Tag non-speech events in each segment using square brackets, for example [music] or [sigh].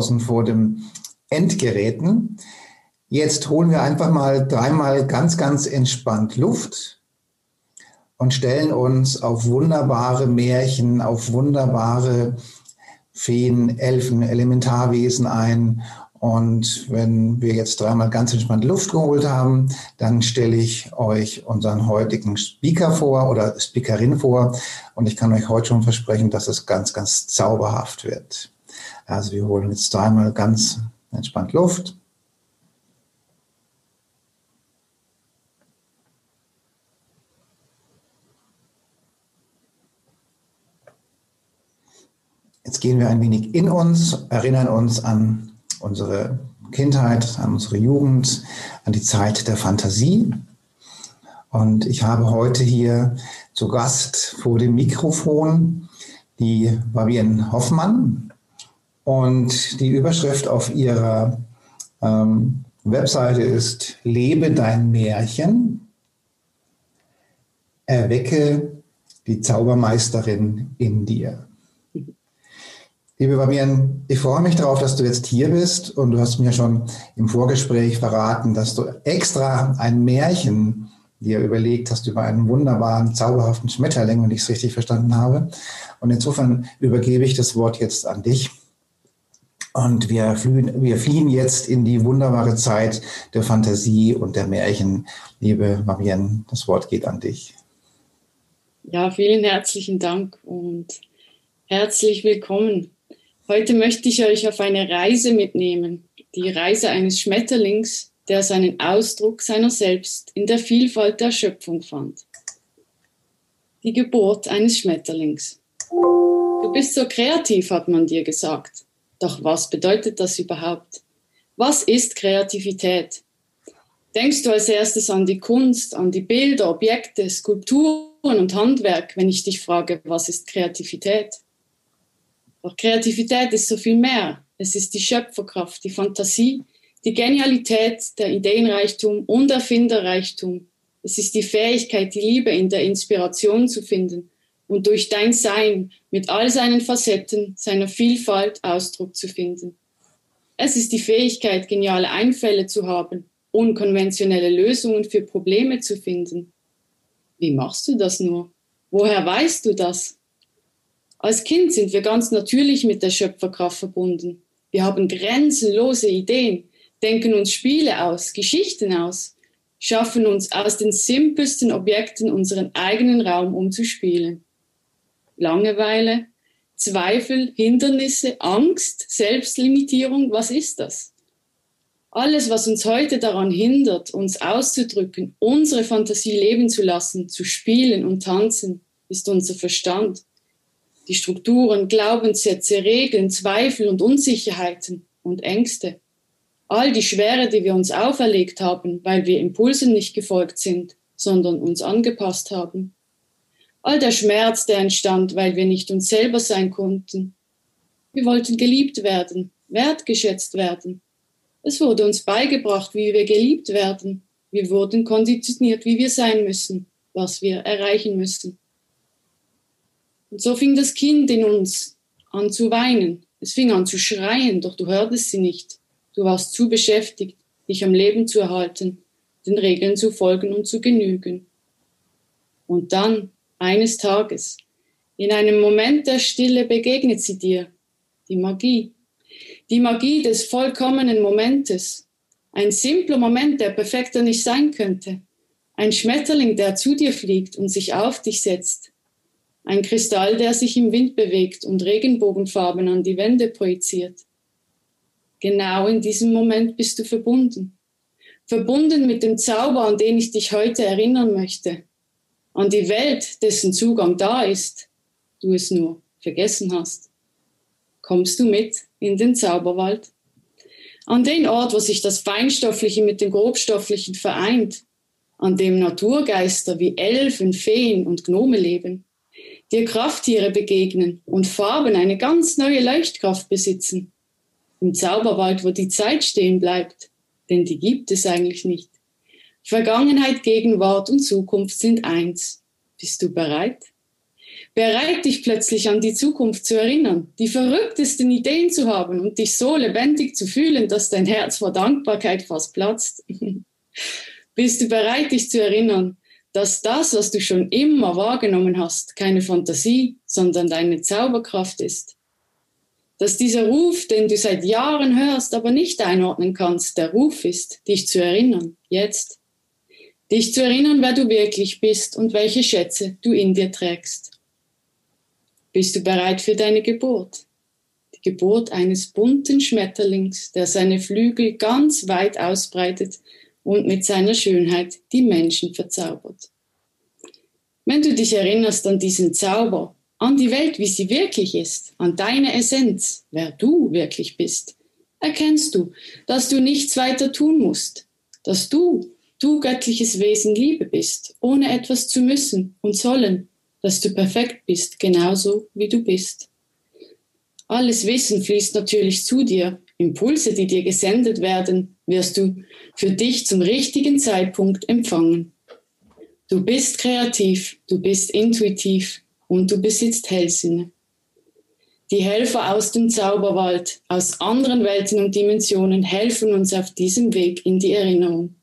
Draußen vor dem Endgeräten. Jetzt holen wir einfach mal dreimal ganz, ganz entspannt Luft und stellen uns auf wunderbare Märchen, auf wunderbare Feen, Elfen, Elementarwesen ein und wenn wir jetzt dreimal ganz entspannt Luft geholt haben, dann stelle ich euch unseren heutigen Speaker vor oder Speakerin vor. Und ich kann euch heute schon versprechen, dass es ganz, ganz zauberhaft wird. Also wir holen jetzt dreimal ganz entspannt Luft. Jetzt gehen wir ein wenig in uns, erinnern uns an unsere Kindheit, an unsere Jugend, an die Zeit der Fantasie. Und ich habe heute hier zu Gast vor dem Mikrofon die Fabienne Hoffmann. Und die Überschrift auf ihrer ähm, Webseite ist Lebe dein Märchen, erwecke die Zaubermeisterin in dir. Liebe Fabian, ich freue mich darauf, dass du jetzt hier bist und du hast mir schon im Vorgespräch verraten, dass du extra ein Märchen dir überlegt hast über einen wunderbaren, zauberhaften Schmetterling, wenn ich es richtig verstanden habe. Und insofern übergebe ich das Wort jetzt an dich. Und wir fliehen, wir fliehen jetzt in die wunderbare Zeit der Fantasie und der Märchen. Liebe Fabienne, das Wort geht an dich. Ja, vielen herzlichen Dank und herzlich willkommen. Heute möchte ich euch auf eine Reise mitnehmen, die Reise eines Schmetterlings, der seinen Ausdruck seiner selbst in der Vielfalt der Schöpfung fand. Die Geburt eines Schmetterlings. Du bist so kreativ, hat man dir gesagt. Doch was bedeutet das überhaupt? Was ist Kreativität? Denkst du als erstes an die Kunst, an die Bilder, Objekte, Skulpturen und Handwerk, wenn ich dich frage, was ist Kreativität? Doch Kreativität ist so viel mehr. Es ist die Schöpferkraft, die Fantasie, die Genialität, der Ideenreichtum und Erfinderreichtum. Es ist die Fähigkeit, die Liebe in der Inspiration zu finden und durch dein Sein mit all seinen Facetten, seiner Vielfalt Ausdruck zu finden. Es ist die Fähigkeit, geniale Einfälle zu haben, unkonventionelle Lösungen für Probleme zu finden. Wie machst du das nur? Woher weißt du das? Als Kind sind wir ganz natürlich mit der Schöpferkraft verbunden. Wir haben grenzenlose Ideen, denken uns Spiele aus, Geschichten aus, schaffen uns aus den simpelsten Objekten unseren eigenen Raum umzuspielen. Langeweile, Zweifel, Hindernisse, Angst, Selbstlimitierung, was ist das? Alles, was uns heute daran hindert, uns auszudrücken, unsere Fantasie leben zu lassen, zu spielen und tanzen, ist unser Verstand die Strukturen, Glaubenssätze, Regeln, Zweifel und Unsicherheiten und Ängste. All die Schwere, die wir uns auferlegt haben, weil wir Impulsen nicht gefolgt sind, sondern uns angepasst haben. All der Schmerz, der entstand, weil wir nicht uns selber sein konnten. Wir wollten geliebt werden, wertgeschätzt werden. Es wurde uns beigebracht, wie wir geliebt werden. Wir wurden konditioniert, wie wir sein müssen, was wir erreichen müssen. Und so fing das Kind in uns an zu weinen. Es fing an zu schreien, doch du hörtest sie nicht. Du warst zu beschäftigt, dich am Leben zu erhalten, den Regeln zu folgen und zu genügen. Und dann, eines Tages, in einem Moment der Stille begegnet sie dir, die Magie. Die Magie des vollkommenen Momentes. Ein simpler Moment, der perfekter nicht sein könnte. Ein Schmetterling, der zu dir fliegt und sich auf dich setzt. Ein Kristall, der sich im Wind bewegt und Regenbogenfarben an die Wände projiziert. Genau in diesem Moment bist du verbunden. Verbunden mit dem Zauber, an den ich dich heute erinnern möchte. An die Welt, dessen Zugang da ist. du es nur vergessen hast. Kommst du mit in den Zauberwald? An den Ort, wo sich das Feinstoffliche mit dem Grobstofflichen vereint, an dem Naturgeister wie Elfen, Feen und Gnome leben, dir Krafttiere begegnen und Farben eine ganz neue Leuchtkraft besitzen. Im Zauberwald, wo die Zeit stehen bleibt, denn die gibt es eigentlich nicht. Vergangenheit, Gegenwart und Zukunft sind eins. Bist du bereit? Bereit, dich plötzlich an die Zukunft zu erinnern, die verrücktesten Ideen zu haben und dich so lebendig zu fühlen, dass dein Herz vor Dankbarkeit fast platzt? [laughs] Bist du bereit, dich zu erinnern, dass das, was du schon immer wahrgenommen hast, keine Fantasie, sondern deine Zauberkraft ist? Dass dieser Ruf, den du seit Jahren hörst, aber nicht einordnen kannst, der Ruf ist, dich zu erinnern, jetzt dich zu erinnern, wer du wirklich bist und welche Schätze du in dir trägst. Bist du bereit für deine Geburt? Die Geburt eines bunten Schmetterlings, der seine Flügel ganz weit ausbreitet und mit seiner Schönheit die Menschen verzaubert. Wenn du dich erinnerst an diesen Zauber, an die Welt, wie sie wirklich ist, an deine Essenz, wer du wirklich bist, erkennst du, dass du nichts weiter tun musst, dass du du göttliches Wesen Liebe bist, ohne etwas zu müssen und sollen, dass du perfekt bist, genauso wie du bist. Alles Wissen fließt natürlich zu dir. Impulse, die dir gesendet werden, wirst du für dich zum richtigen Zeitpunkt empfangen. Du bist kreativ, du bist intuitiv und du besitzt Hellsinne. Die Helfer aus dem Zauberwald, aus anderen Welten und Dimensionen helfen uns auf diesem Weg in die Erinnerung.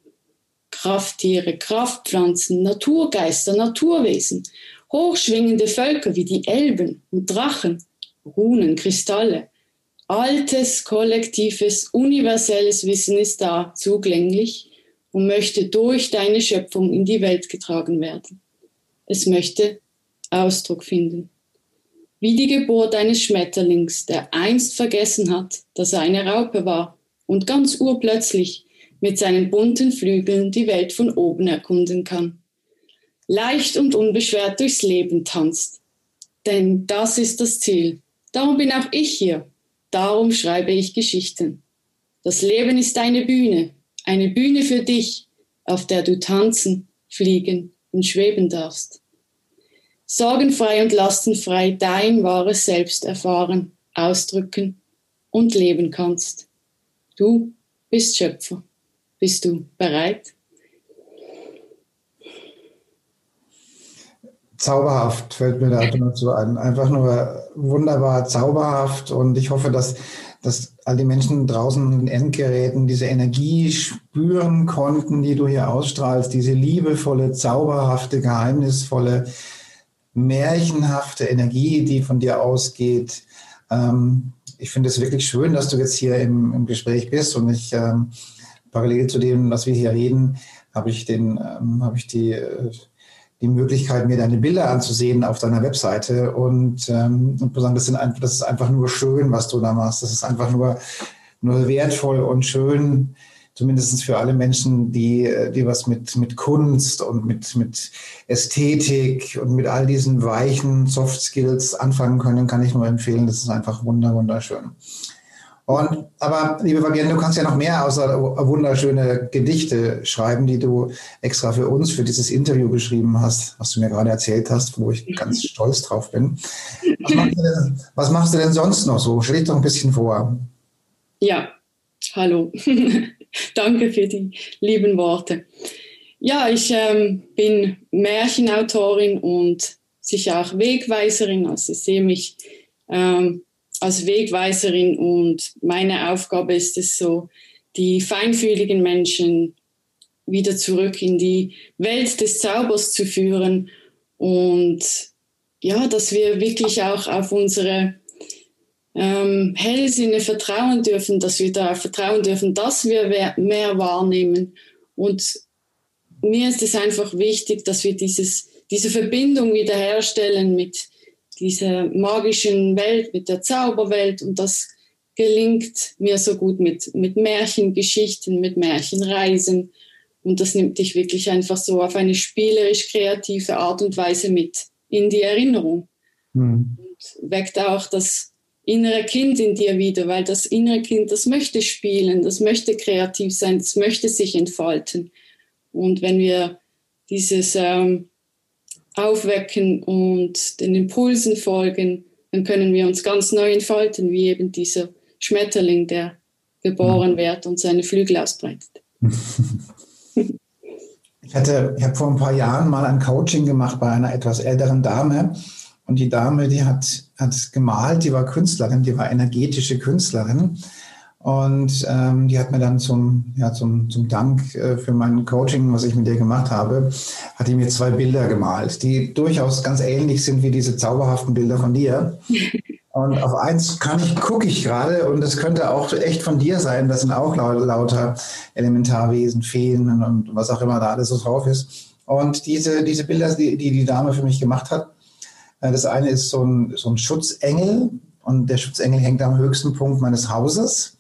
Krafttiere, Kraftpflanzen, Naturgeister, Naturwesen, hochschwingende Völker wie die Elben und Drachen, Runen, Kristalle. Altes, kollektives, universelles Wissen ist da, zugänglich und möchte durch deine Schöpfung in die Welt getragen werden. Es möchte Ausdruck finden. Wie die Geburt eines Schmetterlings, der einst vergessen hat, dass er eine Raupe war und ganz urplötzlich mit seinen bunten Flügeln die Welt von oben erkunden kann. Leicht und unbeschwert durchs Leben tanzt. Denn das ist das Ziel. Darum bin auch ich hier. Darum schreibe ich Geschichten. Das Leben ist eine Bühne, eine Bühne für dich, auf der du tanzen, fliegen und schweben darfst. Sorgenfrei und lastenfrei dein wahres Selbst erfahren, ausdrücken und leben kannst. Du bist Schöpfer. Bist du bereit? Zauberhaft fällt mir da dazu ein. Einfach nur wunderbar zauberhaft und ich hoffe, dass, dass all die Menschen draußen in den Endgeräten diese Energie spüren konnten, die du hier ausstrahlst, diese liebevolle, zauberhafte, geheimnisvolle, märchenhafte Energie, die von dir ausgeht. Ähm, ich finde es wirklich schön, dass du jetzt hier im, im Gespräch bist und ich ähm, parallel zu dem, was wir hier reden, habe ich, den, ähm, habe ich die, äh, die Möglichkeit, mir deine Bilder anzusehen auf deiner Webseite und, ähm, und sagen, das, sind einfach, das ist einfach nur schön, was du da machst. Das ist einfach nur, nur wertvoll und schön, zumindest für alle Menschen, die, äh, die was mit, mit Kunst und mit, mit Ästhetik und mit all diesen weichen Soft Skills anfangen können, kann ich nur empfehlen. Das ist einfach wunder, wunderschön. Und, aber, liebe Fabienne, du kannst ja noch mehr außer wunderschöne Gedichte schreiben, die du extra für uns, für dieses Interview geschrieben hast, was du mir gerade erzählt hast, wo ich ganz [laughs] stolz drauf bin. Was machst, denn, was machst du denn, sonst noch so? Stell dich doch ein bisschen vor. Ja, hallo. [laughs] Danke für die lieben Worte. Ja, ich ähm, bin Märchenautorin und sicher auch Wegweiserin. Also ich sehe mich ähm, als Wegweiserin und meine Aufgabe ist es so, die feinfühligen Menschen wieder zurück in die Welt des Zaubers zu führen und ja, dass wir wirklich auch auf unsere ähm, Hellsinne vertrauen dürfen, dass wir darauf vertrauen dürfen, dass wir mehr wahrnehmen. Und mir ist es einfach wichtig, dass wir dieses, diese Verbindung wiederherstellen mit, dieser magischen Welt, mit der Zauberwelt. Und das gelingt mir so gut mit, mit Märchengeschichten, mit Märchenreisen. Und das nimmt dich wirklich einfach so auf eine spielerisch kreative Art und Weise mit in die Erinnerung. Mhm. Und weckt auch das innere Kind in dir wieder, weil das innere Kind, das möchte spielen, das möchte kreativ sein, das möchte sich entfalten. Und wenn wir dieses ähm, aufwecken und den Impulsen folgen, dann können wir uns ganz neu entfalten, wie eben dieser Schmetterling, der geboren mhm. wird und seine Flügel ausbreitet. [laughs] Ich hatte, ich habe vor ein paar Jahren mal ein Coaching gemacht bei einer etwas älteren Dame. Und die Dame, die hat, hat gemalt, die war Künstlerin, die war energetische Künstlerin. Und ähm, die hat mir dann zum, ja, zum, zum Dank äh, für mein Coaching, was ich mit ihr gemacht habe, hat die mir zwei Bilder gemalt, die durchaus ganz ähnlich sind wie diese zauberhaften Bilder von dir. [laughs] Und auf eins kann ich, gucke ich gerade und das könnte auch echt von dir sein. Das sind auch lauter Elementarwesen, Feen und was auch immer da alles so drauf ist. Und diese, diese Bilder, die, die die Dame für mich gemacht hat, äh, das eine ist so ein, so ein Schutzengel und der Schutzengel hängt am höchsten Punkt meines Hauses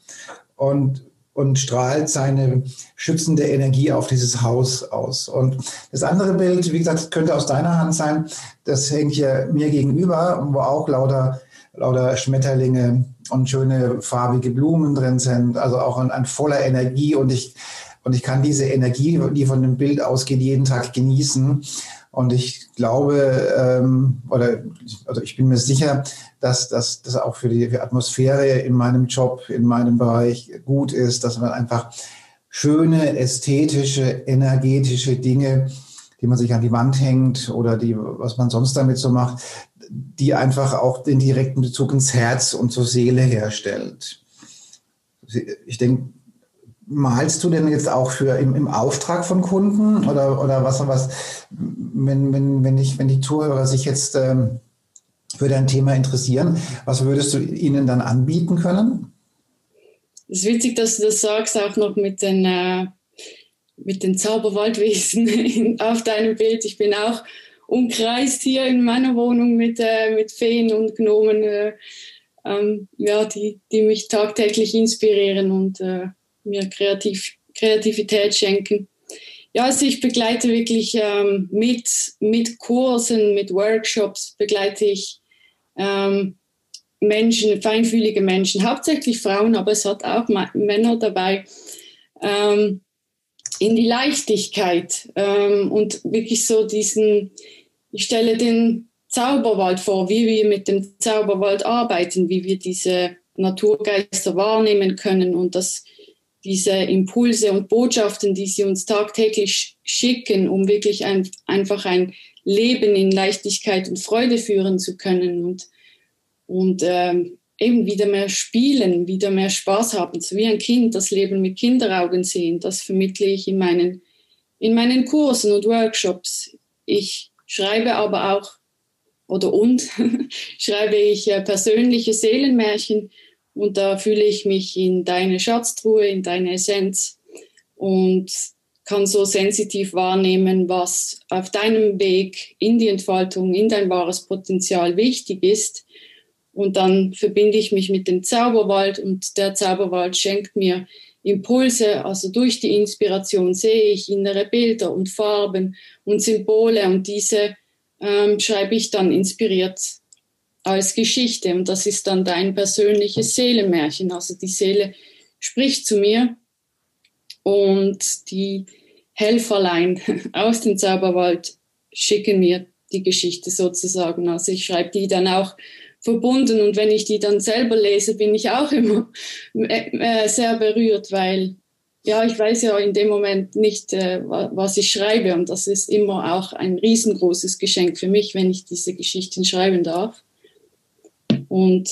und, und strahlt seine schützende Energie auf dieses Haus aus. Und das andere Bild, wie gesagt, könnte aus deiner Hand sein, das hängt hier mir gegenüber, wo auch lauter lauter Schmetterlinge und schöne farbige Blumen drin sind, also auch ein voller Energie und ich, und ich kann diese Energie, die von dem Bild ausgeht, jeden Tag genießen. Und ich glaube, ähm, oder also ich bin mir sicher, dass das auch für die für Atmosphäre in meinem Job, in meinem Bereich gut ist, dass man einfach schöne, ästhetische, energetische Dinge, die man sich an die Wand hängt oder die, was man sonst damit so macht, die einfach auch den direkten Bezug ins Herz und zur Seele herstellt. Ich denke, malst du denn jetzt auch für im, im Auftrag von Kunden oder, oder was, was wenn, wenn, wenn, ich, wenn die Zuhörer sich jetzt ähm, für dein Thema interessieren, was würdest du ihnen dann anbieten können? Es ist witzig, dass du das sagst, auch noch mit den, äh, mit den Zauberwaldwesen [laughs] auf deinem Bild. Ich bin auch umkreist hier in meiner Wohnung mit, äh, mit Feen und Gnomen, äh, ähm, ja, die, die mich tagtäglich inspirieren und äh, mir Kreativ Kreativität schenken. Ja, also ich begleite wirklich ähm, mit, mit Kursen, mit Workshops, begleite ich ähm, Menschen, feinfühlige Menschen, hauptsächlich Frauen, aber es hat auch Männer dabei, ähm, in die Leichtigkeit ähm, und wirklich so diesen, ich stelle den Zauberwald vor, wie wir mit dem Zauberwald arbeiten, wie wir diese Naturgeister wahrnehmen können und dass diese Impulse und Botschaften, die sie uns tagtäglich schicken, um wirklich ein, einfach ein Leben in Leichtigkeit und Freude führen zu können und, und ähm, eben wieder mehr spielen, wieder mehr Spaß haben, so wie ein Kind das Leben mit Kinderaugen sehen. Das vermittle ich in meinen, in meinen Kursen und Workshops. Ich schreibe aber auch, oder und, [laughs] schreibe ich äh, persönliche Seelenmärchen und da fühle ich mich in deine Schatztruhe, in deine Essenz und kann so sensitiv wahrnehmen, was auf deinem Weg in die Entfaltung, in dein wahres Potenzial wichtig ist. Und dann verbinde ich mich mit dem Zauberwald und der Zauberwald schenkt mir Impulse, also durch die Inspiration sehe ich innere Bilder und Farben und Symbole und diese ähm, schreibe ich dann inspiriert als Geschichte und das ist dann dein persönliches Seelenmärchen. Also die Seele spricht zu mir und die Helferlein [laughs] aus dem Zauberwald schicken mir die Geschichte sozusagen. Also ich schreibe die dann auch verbunden. Und wenn ich die dann selber lese, bin ich auch immer [laughs] äh, äh, sehr berührt, weil ja, ich weiß ja in dem Moment nicht, äh, was ich schreibe. Und das ist immer auch ein riesengroßes Geschenk für mich, wenn ich diese Geschichten schreiben darf. Und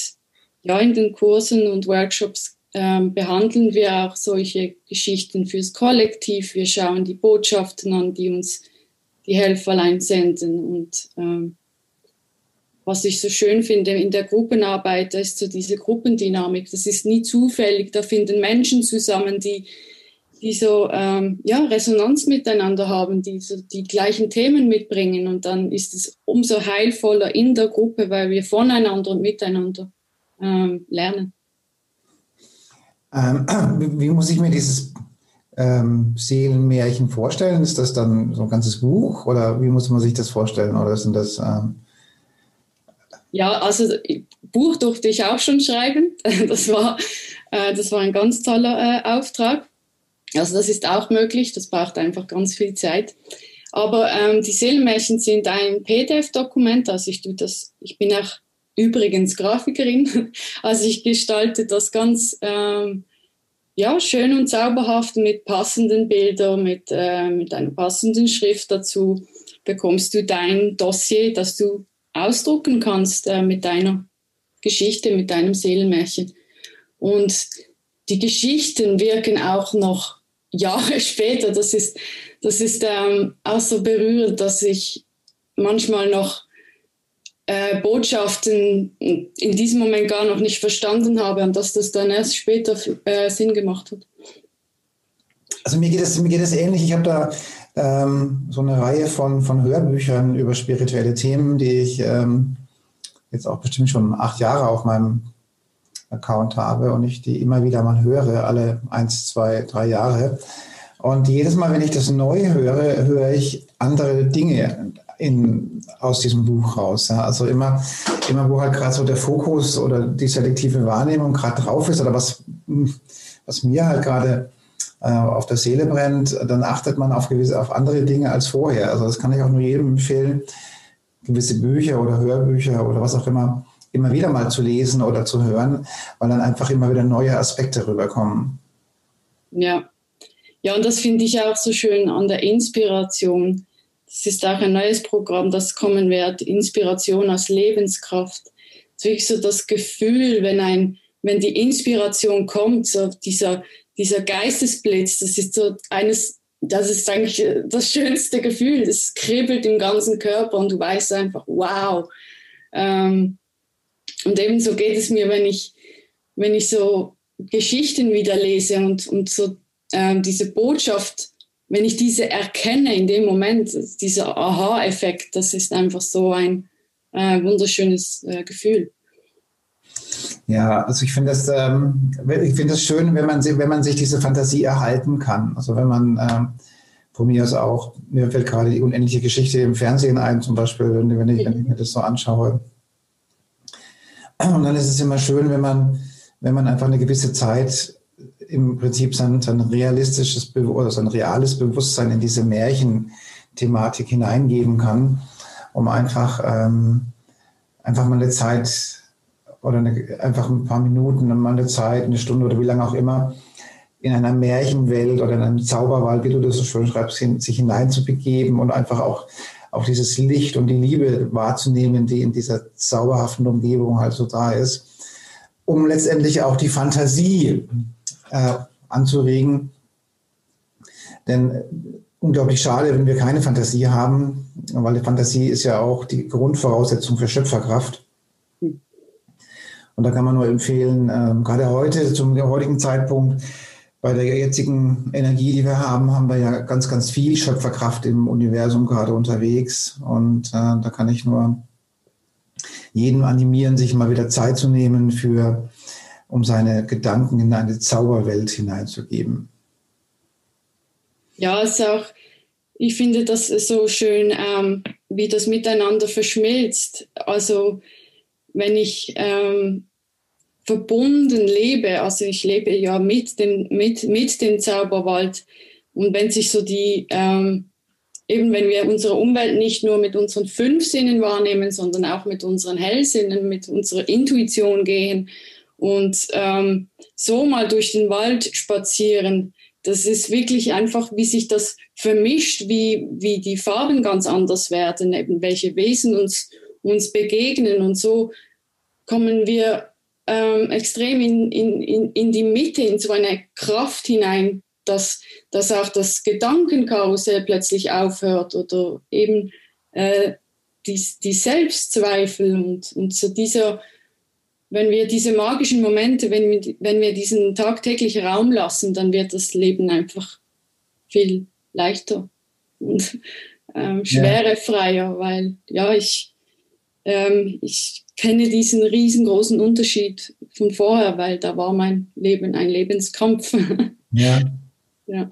ja, in den Kursen und Workshops äh, behandeln wir auch solche Geschichten fürs Kollektiv. Wir schauen die Botschaften an, die uns die Helferlein senden. Und ähm, was ich so schön finde in der Gruppenarbeit, da ist so diese Gruppendynamik. Das ist nie zufällig. Da finden Menschen zusammen, die, die so ähm, ja, Resonanz miteinander haben, die so die gleichen Themen mitbringen. Und dann ist es umso heilvoller in der Gruppe, weil wir voneinander und miteinander ähm, lernen. Ähm, [clears throat] wie muss ich mir dieses ähm, Seelenmärchen vorstellen? Ist das dann so ein ganzes Buch oder wie muss man sich das vorstellen? Oder sind das ähm, Ja, also Buch durfte ich auch schon schreiben. [laughs] Das war, äh, das war ein ganz toller äh, Auftrag. Also das ist auch möglich, das braucht einfach ganz viel Zeit. Aber ähm, die Seelenmärchen sind ein PDF-Dokument, also ich tue das, ich bin auch übrigens Grafikerin, [laughs] also ich gestalte das ganz ähm, ja, schön und zauberhaft mit passenden Bildern, mit, äh, mit einer passenden Schrift dazu bekommst du dein Dossier, das du ausdrucken kannst äh, mit deiner Geschichte, mit deinem Seelenmärchen. Und die Geschichten wirken auch noch Jahre [laughs] später. Das ist, das ist ähm, auch so berührend, dass ich manchmal noch äh, Botschaften in diesem Moment gar noch nicht verstanden habe und dass das dann erst später äh, Sinn gemacht hat. Also mir geht es, mir geht es ähnlich. Ich habe da ähm, so eine Reihe von, von Hörbüchern über spirituelle Themen, die ich ähm, jetzt auch bestimmt schon acht Jahre auf meinem Account habe und ich die immer wieder mal höre, alle eins, zwei, drei Jahre. Und jedes Mal, wenn ich das neu höre, höre ich andere Dinge in, aus diesem Buch raus. Ja. Also immer, immer, wo halt gerade so der Fokus oder die selektive Wahrnehmung gerade drauf ist oder was, was mir halt gerade äh, auf der Seele brennt, dann achtet man auf gewisse, auf andere Dinge als vorher. Also das kann ich auch nur jedem empfehlen, gewisse Bücher oder Hörbücher oder was auch immer immer wieder mal zu lesen oder zu hören, weil dann einfach immer wieder neue Aspekte rüberkommen. Ja, ja, und das finde ich auch so schön an der Inspiration. Das ist auch ein neues Programm, das kommen wird, Inspiration als Lebenskraft. Es ist wirklich so das Gefühl, wenn ein, wenn die Inspiration kommt, so dieser, dieser Geistesblitz, das ist so eines, das ist eigentlich das schönste Gefühl. Es kribbelt im ganzen Körper und du weißt einfach, wow. Ähm, und ebenso geht es mir, wenn ich, wenn ich so Geschichten wieder lese und, und so äh, diese Botschaft, wenn ich diese erkenne in dem Moment, dieser Aha-Effekt, das ist einfach so ein äh, wunderschönes äh, Gefühl. Ja, also ich finde das, ähm, ich schön, wenn man, wenn man sich diese Fantasie erhalten kann. Also wenn man ähm, von mir aus auch, mir fällt gerade die unendliche Geschichte im Fernsehen ein, zum Beispiel, wenn ich, wenn ich mir das so anschaue. Und dann ist es immer schön, wenn man, wenn man einfach eine gewisse Zeit im Prinzip sein, sein realistisches oder sein reales Bewusstsein in diese Märchenthematik hineingeben kann, um einfach, ähm, einfach mal eine Zeit oder eine, einfach ein paar Minuten, mal eine Zeit, eine Stunde oder wie lange auch immer, in einer Märchenwelt oder in einem Zauberwald, wie du das so schön schreibst, sich hineinzubegeben und einfach auch auch dieses Licht und die Liebe wahrzunehmen, die in dieser zauberhaften Umgebung halt so da ist, um letztendlich auch die Fantasie äh, anzuregen. Denn äh, unglaublich schade, wenn wir keine Fantasie haben, weil die Fantasie ist ja auch die Grundvoraussetzung für Schöpferkraft. Und da kann man nur empfehlen, äh, gerade heute, zum heutigen Zeitpunkt, bei der jetzigen Energie, die wir haben, haben wir ja ganz, ganz viel Schöpferkraft im Universum gerade unterwegs. Und äh, da kann ich nur jeden animieren, sich mal wieder Zeit zu nehmen für, um seine Gedanken in eine Zauberwelt hineinzugeben. Ja, es ist auch, ich finde das so schön, ähm, wie das miteinander verschmilzt. Also wenn ich ähm, verbunden lebe, also ich lebe ja mit dem, mit, mit dem Zauberwald. Und wenn sich so die, ähm, eben wenn wir unsere Umwelt nicht nur mit unseren fünf Sinnen wahrnehmen, sondern auch mit unseren Hellsinnen, mit unserer Intuition gehen und ähm, so mal durch den Wald spazieren, das ist wirklich einfach, wie sich das vermischt, wie, wie die Farben ganz anders werden, eben welche Wesen uns, uns begegnen. Und so kommen wir ähm, extrem in, in, in, in die Mitte, in so eine Kraft hinein, dass, dass auch das Gedankenkarussell plötzlich aufhört oder eben äh, die, die Selbstzweifel und, und so dieser, wenn wir diese magischen Momente, wenn wir, wenn wir diesen tagtäglich Raum lassen, dann wird das Leben einfach viel leichter und ähm, schwerefreier, weil ja, ich, ähm, ich kenne diesen riesengroßen Unterschied von vorher, weil da war mein Leben ein Lebenskampf. [laughs] Ja. ja.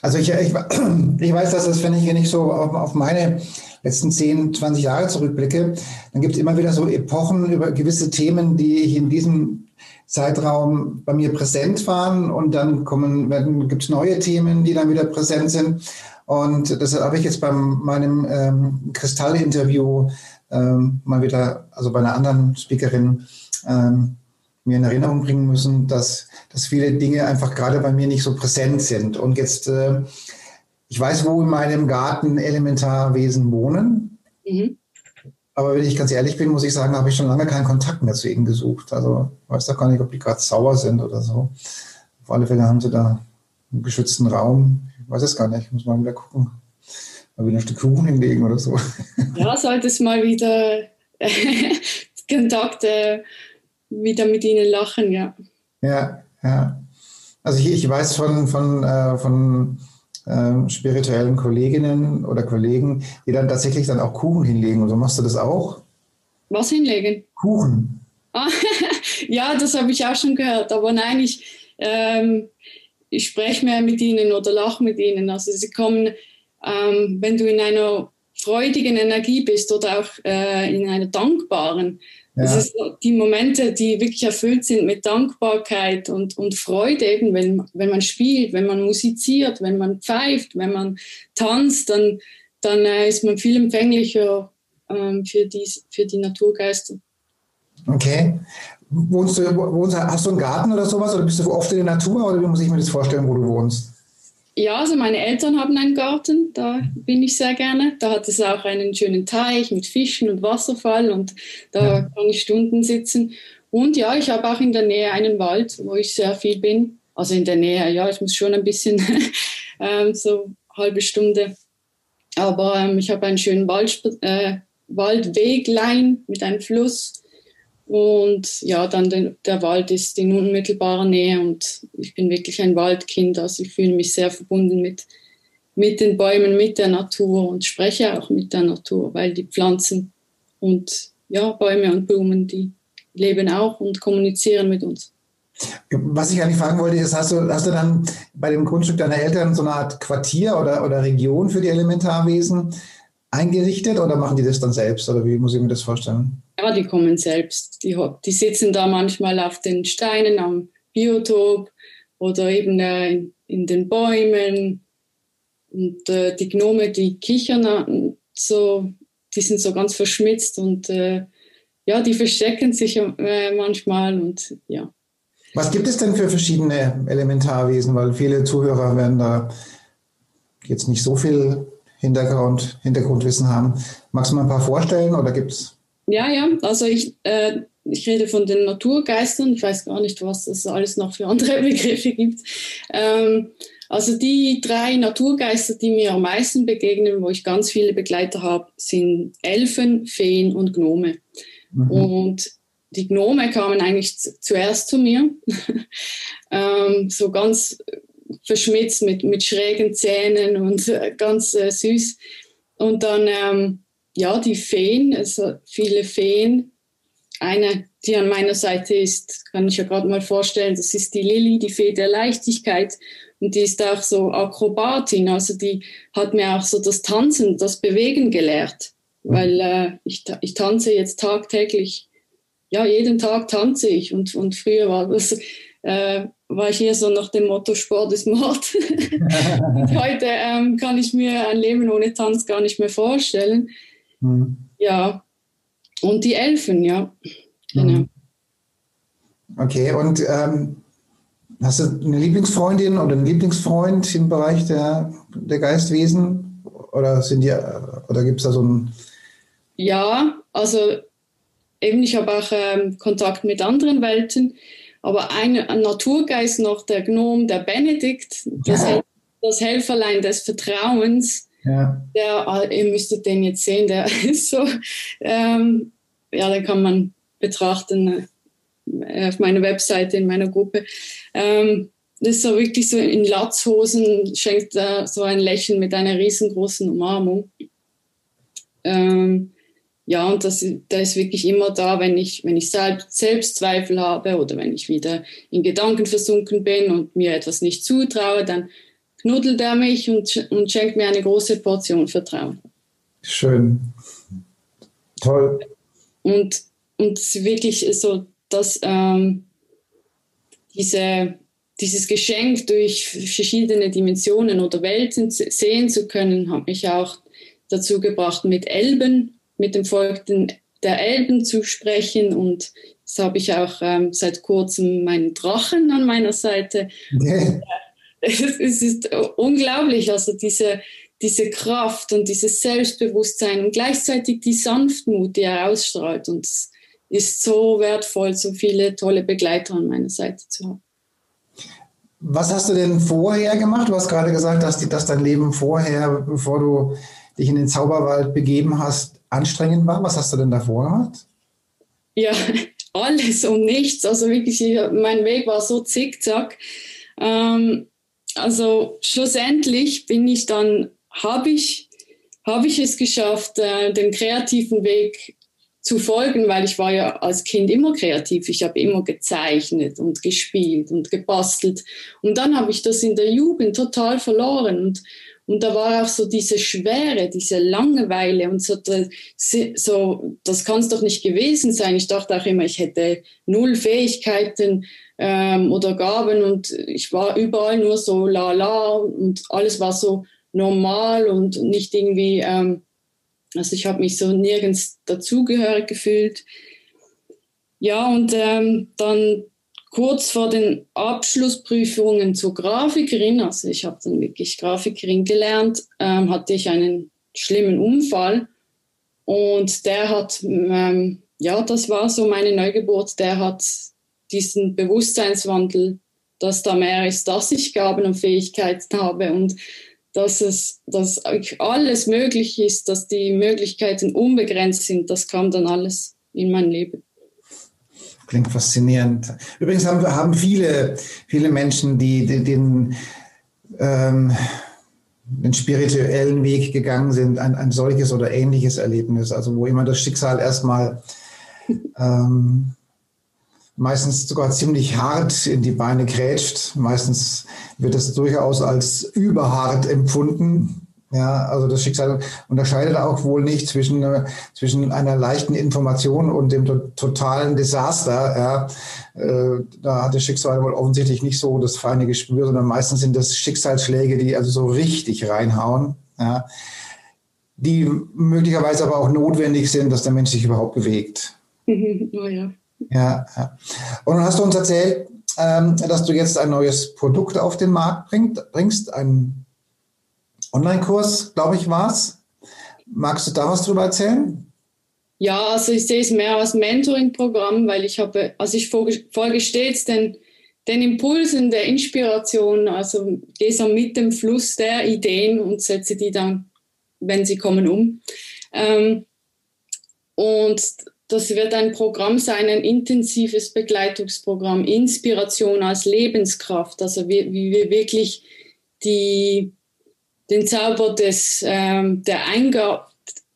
Also ich, ich, ich, weiß, dass das, wenn ich nicht so auf, auf, meine letzten 10, 20 Jahre zurückblicke, dann gibt es immer wieder so Epochen über gewisse Themen, die ich in diesem Zeitraum bei mir präsent waren und dann kommen, gibt es neue Themen, die dann wieder präsent sind. Und deshalb habe ich jetzt bei meinem ähm, Kristall-Interview ähm, mal wieder, also bei einer anderen Speakerin, ähm, mir in Erinnerung bringen müssen, dass, dass viele Dinge einfach gerade bei mir nicht so präsent sind. Und jetzt, äh, ich weiß, wo in meinem Garten Elementarwesen wohnen. Mhm. Aber wenn ich ganz ehrlich bin, muss ich sagen, habe ich schon lange keinen Kontakt mehr zu ihnen gesucht. Also ich weiß doch gar nicht, ob die gerade sauer sind oder so. Auf alle Fälle haben sie da einen geschützten Raum. Ich weiß es gar nicht, ich muss mal wieder gucken. Mal wieder ein Stück Kuchen hinlegen oder so. Ja, sollte es mal wieder [laughs] Kontakte wieder mit ihnen lachen, ja. Ja, ja. Also ich, ich weiß von, von, äh, von äh, spirituellen Kolleginnen oder Kollegen, die dann tatsächlich dann auch Kuchen hinlegen. Und so machst du das auch? Was hinlegen? Kuchen. Ah, [laughs] ja, das habe ich auch schon gehört. Aber nein, ich, ähm, ich spreche mehr mit ihnen oder lache mit ihnen. Also sie kommen, ähm, wenn du in einer freudigen Energie bist oder auch äh, in einer dankbaren, ja. Das ist die Momente, die wirklich erfüllt sind mit Dankbarkeit und, und Freude, eben wenn, wenn man spielt, wenn man musiziert, wenn man pfeift, wenn man tanzt, dann, dann äh, ist man viel empfänglicher ähm, für, die, für die Naturgeister. Okay. Wohnst du, wohnst, hast du einen Garten oder sowas oder bist du oft in der Natur oder wie muss ich mir das vorstellen, wo du wohnst? Ja, also meine Eltern haben einen Garten, da bin ich sehr gerne. Da hat es auch einen schönen Teich mit Fischen und Wasserfall und da ja. kann ich Stunden sitzen. Und ja, ich habe auch in der Nähe einen Wald, wo ich sehr viel bin. Also in der Nähe, ja, ich muss schon ein bisschen, [laughs] ähm, so halbe Stunde. Aber ähm, ich habe einen schönen Wald, äh, Waldweglein mit einem Fluss und ja, dann den, der Wald ist in unmittelbarer Nähe und ich bin wirklich ein Waldkind. Also ich fühle mich sehr verbunden mit, mit den Bäumen, mit der Natur und spreche auch mit der Natur, weil die Pflanzen und ja, Bäume und Blumen, die leben auch und kommunizieren mit uns. Was ich eigentlich fragen wollte, ist, hast du, hast du dann bei dem Grundstück deiner Eltern so eine Art Quartier oder, oder Region für die Elementarwesen eingerichtet oder machen die das dann selbst oder wie muss ich mir das vorstellen? Ja, die kommen selbst. Die, die sitzen da manchmal auf den Steinen am Biotop oder eben in, in, den Bäumen. Und äh, die Gnome, die kichern so, die sind so ganz verschmitzt und äh, ja, die verstecken sich äh, manchmal und ja. Was gibt es denn für verschiedene Elementarwesen? Weil viele Zuhörer werden da jetzt nicht so viel Hintergrund, Hintergrundwissen haben. Magst du mal ein paar vorstellen oder gibt es ja, ja, also ich, äh, ich rede von den Naturgeistern. Ich weiß gar nicht, was es alles noch für andere [laughs] Begriffe gibt. Ähm, also die drei Naturgeister, die mir am meisten begegnen, wo ich ganz viele Begleiter habe, sind Elfen, Feen und Gnome. Mhm. Und die Gnome kamen eigentlich zuerst zu mir, [laughs] ähm, so ganz verschmitzt mit, mit schrägen Zähnen und äh, ganz äh, süß. Und dann ähm, ja, die Feen, also viele Feen. Eine, die an meiner Seite ist, kann ich ja gerade mal vorstellen, das ist die Lilly, die Fee der Leichtigkeit. Und die ist auch so Akrobatin, also die hat mir auch so das Tanzen, das Bewegen gelehrt. Weil äh, ich, ich tanze jetzt tagtäglich, ja, jeden Tag tanze ich. Und, und früher war das, äh, war ich hier so nach dem Motto Sport ist Mord. [laughs] und [laughs] heute ähm, kann ich mir ein Leben ohne Tanz gar nicht mehr vorstellen. Mhm. Ja, und die Elfen, ja. Genau. Mhm. Okay, und ähm, hast du eine Lieblingsfreundin oder einen Lieblingsfreund im Bereich der, der Geistwesen? Oder sind die, oder gibt es da so ein. Ja, also eben, ich habe auch ähm, Kontakt mit anderen Welten, aber ein, ein, Naturgeist noch, der Gnom, der Benedikt, das, ja. das Helferlein des Vertrauens, ja. Der, ihr müsstet den jetzt sehen, der [laughs] ist so, ähm, ja, den kann man betrachten äh, auf meiner Webseite, in meiner Gruppe. Ähm, das ist so wirklich so in Latzhosen, schenkt er so ein Lächeln mit einer riesengroßen Umarmung. Ähm, ja, und das, der ist wirklich immer da, wenn ich, wenn ich selbst, Selbstzweifel habe oder wenn ich wieder in Gedanken versunken bin und mir etwas nicht zutraue, dann knuddelt er mich und, und schenkt mir eine große Portion Vertrauen. Schön. Toll. Und, und wirklich so, dass ähm, diese, dieses Geschenk durch verschiedene Dimensionen oder Welten sehen zu können, hat mich auch dazu gebracht, mit Elben, mit dem Volk der Elben zu sprechen. Und das habe ich auch ähm, seit kurzem meinen Drachen an meiner Seite. [laughs] Yeah. [laughs] Es, ist unglaublich, also diese, diese Kraft und dieses Selbstbewusstsein und gleichzeitig die Sanftmut, die er ausstrahlt. Und es ist so wertvoll, so viele tolle Begleiter an meiner Seite zu haben. Was hast du denn vorher gemacht? Du hast gerade gesagt, dass, die, dass dein Leben vorher, bevor du dich in den Zauberwald begeben hast, anstrengend war. Was hast du denn davor gemacht? Ja, [laughs] alles und nichts. Also wirklich, mein Weg war so zickzack. Ähm, also schlussendlich bin ich dann habe ich, hab ich es geschafft, äh, dem kreativen Weg zu folgen, weil ich war ja als Kind immer kreativ. Ich habe immer gezeichnet und gespielt und gebastelt. Und dann habe ich das in der Jugend total verloren. Und, und da war auch so diese Schwere, diese Langeweile und so, so das kann es doch nicht gewesen sein. Ich dachte auch immer, ich hätte null Fähigkeiten ähm, oder Gaben und ich war überall nur so la la und alles war so normal und nicht irgendwie, ähm, also ich habe mich so nirgends dazugehörig gefühlt. Ja, und ähm, dann kurz vor den Abschlussprüfungen zur Grafikerin, also ich habe dann wirklich Grafikerin gelernt, ähm, hatte ich einen schlimmen Unfall und der hat, ähm, ja, das war so meine Neugeburt, der hat diesen Bewusstseinswandel, dass da mehr ist, dass ich Gaben und Fähigkeiten habe und dass es dass alles möglich ist, dass die Möglichkeiten unbegrenzt sind. Das kam dann alles in mein Leben. Klingt faszinierend. Übrigens haben, haben viele, viele Menschen, die, die den, ähm, den spirituellen Weg gegangen sind, ein, ein solches oder ähnliches Erlebnis. Also wo immer das Schicksal erstmal ähm, meistens sogar ziemlich hart in die Beine grätscht. Meistens wird das durchaus als überhart empfunden. Ja, also das Schicksal unterscheidet auch wohl nicht zwischen, äh, zwischen einer leichten Information und dem to totalen Desaster. Ja, äh, da hat das Schicksal wohl offensichtlich nicht so das feine Gespür, sondern meistens sind das Schicksalsschläge, die also so richtig reinhauen. Ja, die möglicherweise aber auch notwendig sind, dass der Mensch sich überhaupt bewegt. oh ja. Ja. Und dann hast du uns erzählt, ähm, dass du jetzt ein neues Produkt auf den Markt bringt, bringst, einen Online-Kurs, glaube ich, war es. Magst du da was drüber erzählen? Ja, also ich sehe es mehr als Mentoring-Programm, weil ich habe, also ich folge stets den, den Impulsen der Inspiration, also gehe so mit dem Fluss der Ideen und setze die dann, wenn sie kommen, um. Ähm, und das wird ein Programm sein, ein intensives Begleitungsprogramm, Inspiration als Lebenskraft, also wie, wie wir wirklich die, den Zauber des, ähm, der Eingabe,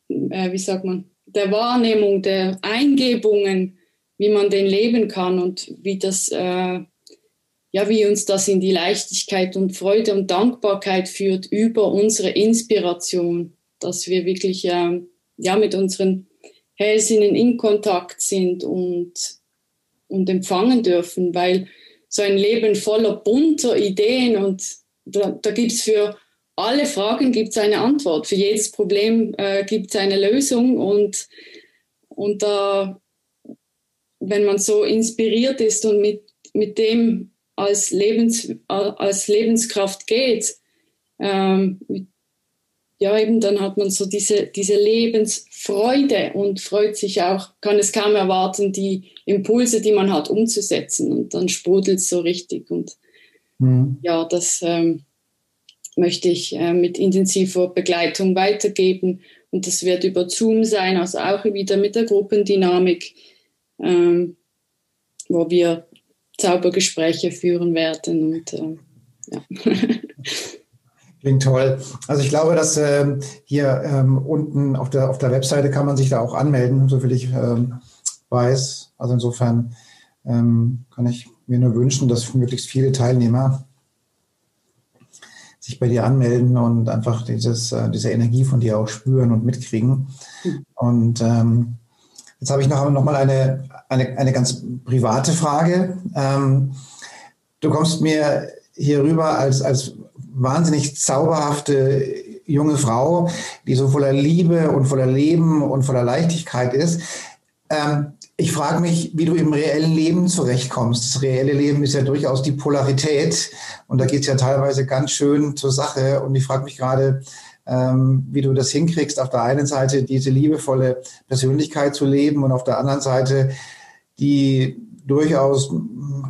äh, wie sagt man, der Wahrnehmung, der Eingebungen, wie man den leben kann und wie das, äh, ja, wie uns das in die Leichtigkeit und Freude und Dankbarkeit führt über unsere Inspiration, dass wir wirklich, äh, ja, mit unseren Hellsinnen in Kontakt sind und, und empfangen dürfen, weil so ein Leben voller bunter Ideen und da, da gibt es für alle Fragen gibt's eine Antwort, für jedes Problem äh, gibt es eine Lösung und, und da, wenn man so inspiriert ist und mit, mit dem als, Lebens, als Lebenskraft geht, ähm, mit ja, eben dann hat man so diese, diese Lebensfreude und freut sich auch, kann es kaum erwarten, die Impulse, die man hat, umzusetzen. Und dann sprudelt es so richtig. Und mhm. ja, das ähm, möchte ich äh, mit intensiver Begleitung weitergeben. Und das wird über Zoom sein, also auch wieder mit der Gruppendynamik, ähm, wo wir Zaubergespräche führen werden. Und äh, ja. [laughs] Klingt toll. Also ich glaube, dass ähm, hier ähm, unten auf der, auf der Webseite kann man sich da auch anmelden, soviel ich ähm, weiß. Also insofern ähm, kann ich mir nur wünschen, dass möglichst viele Teilnehmer sich bei dir anmelden und einfach dieses, äh, diese Energie von dir auch spüren und mitkriegen. Mhm. Und ähm, jetzt habe ich noch, noch mal eine, eine, eine ganz private Frage. Ähm, du kommst mir hier rüber als, als wahnsinnig zauberhafte junge Frau, die so voller Liebe und voller Leben und voller Leichtigkeit ist. Ähm, ich frage mich, wie du im reellen Leben zurechtkommst. Das reelle Leben ist ja durchaus die Polarität und da geht es ja teilweise ganz schön zur Sache. Und ich frage mich gerade, ähm, wie du das hinkriegst, auf der einen Seite diese liebevolle Persönlichkeit zu leben und auf der anderen Seite die durchaus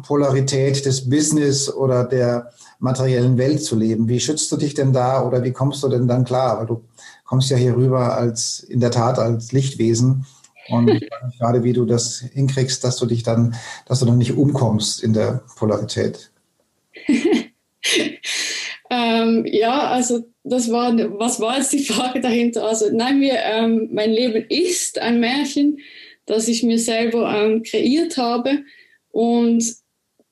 Polarität des Business oder der materiellen Welt zu leben. Wie schützt du dich denn da oder wie kommst du denn dann klar? Weil du kommst ja hier rüber als in der Tat als Lichtwesen. Und gerade wie du das hinkriegst, dass du dich dann, dass du dann nicht umkommst in der Polarität. [laughs] ähm, ja, also das war, was war jetzt die Frage dahinter? Also nein, wir, ähm, mein Leben ist ein Märchen, das ich mir selber ähm, kreiert habe. Und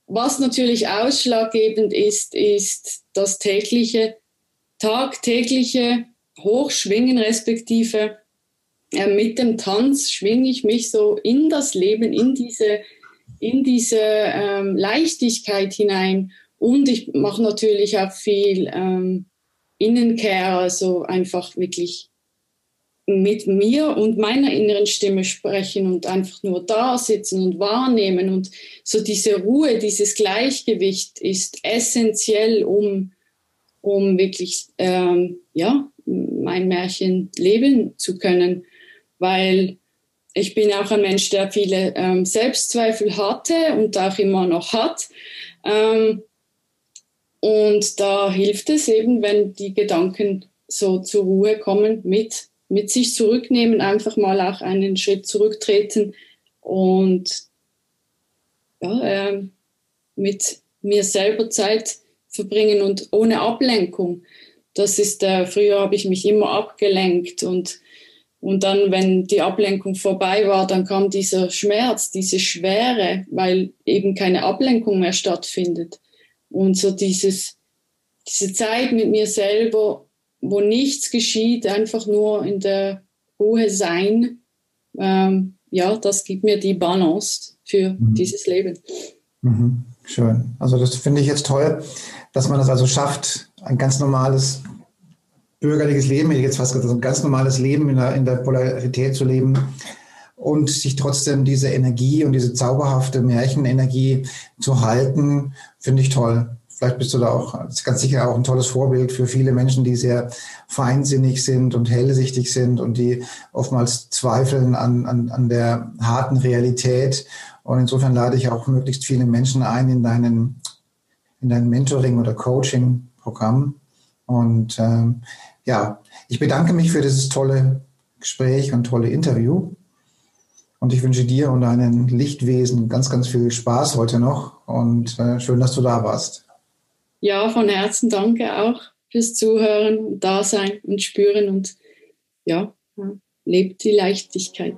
was natürlich ausschlaggebend ist, ist das tägliche, tagtägliche Hochschwingen respektive äh, mit dem Tanz schwinge ich mich so in das Leben, in diese, in diese ähm, Leichtigkeit hinein. Und ich mache natürlich auch viel ähm, Innencare, also einfach wirklich mit mir und meiner inneren Stimme sprechen und einfach nur da sitzen und wahrnehmen. Und so diese Ruhe, dieses Gleichgewicht ist essentiell, um, um wirklich ähm, ja, mein Märchen leben zu können weil ich bin auch ein Mensch, der viele ähm, Selbstzweifel hatte und auch immer noch hat. Ähm, und da hilft es eben, wenn die Gedanken so zur Ruhe kommen, mit, mit sich zurücknehmen, einfach mal auch einen Schritt zurücktreten und ja, äh, mit mir selber Zeit verbringen und ohne Ablenkung. Das ist, äh, früher habe ich mich immer abgelenkt und und dann, wenn die Ablenkung vorbei war, dann kam dieser Schmerz, diese Schwere, weil eben keine Ablenkung mehr stattfindet. Und so dieses, diese Zeit mit mir selber, wo nichts geschieht, einfach nur in der Ruhe sein, ähm, ja, das gibt mir die Balance für mhm. dieses Leben. Mhm. Schön. Also das finde ich jetzt toll, dass man das also schafft, ein ganz normales bürgerliches Leben, jetzt fast gesagt, ein ganz normales Leben in der, in der Polarität zu leben und sich trotzdem diese Energie und diese zauberhafte Märchenenergie zu halten, finde ich toll. Vielleicht bist du da auch ganz sicher auch ein tolles Vorbild für viele Menschen, die sehr feinsinnig sind und hellsichtig sind und die oftmals zweifeln an, an, an der harten Realität. Und insofern lade ich auch möglichst viele Menschen ein in deinen, in dein Mentoring- oder Coaching-Programm. Und ähm, ja, ich bedanke mich für dieses tolle Gespräch und tolle Interview. Und ich wünsche dir und deinen Lichtwesen ganz, ganz viel Spaß heute noch und äh, schön, dass du da warst. Ja, von Herzen danke auch fürs Zuhören und Dasein und Spüren und ja, lebt die Leichtigkeit.